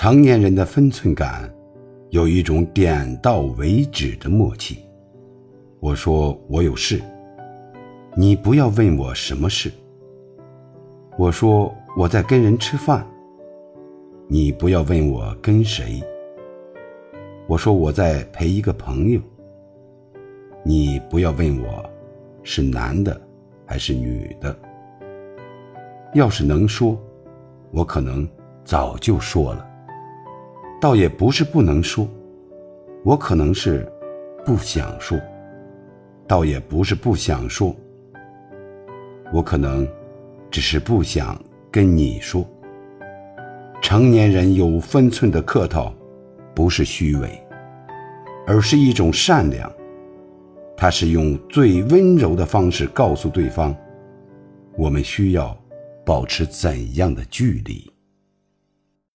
成年人的分寸感，有一种点到为止的默契。我说我有事，你不要问我什么事。我说我在跟人吃饭，你不要问我跟谁。我说我在陪一个朋友，你不要问我是男的还是女的。要是能说，我可能早就说了。倒也不是不能说，我可能是不想说；倒也不是不想说，我可能只是不想跟你说。成年人有分寸的客套，不是虚伪，而是一种善良。他是用最温柔的方式告诉对方，我们需要保持怎样的距离。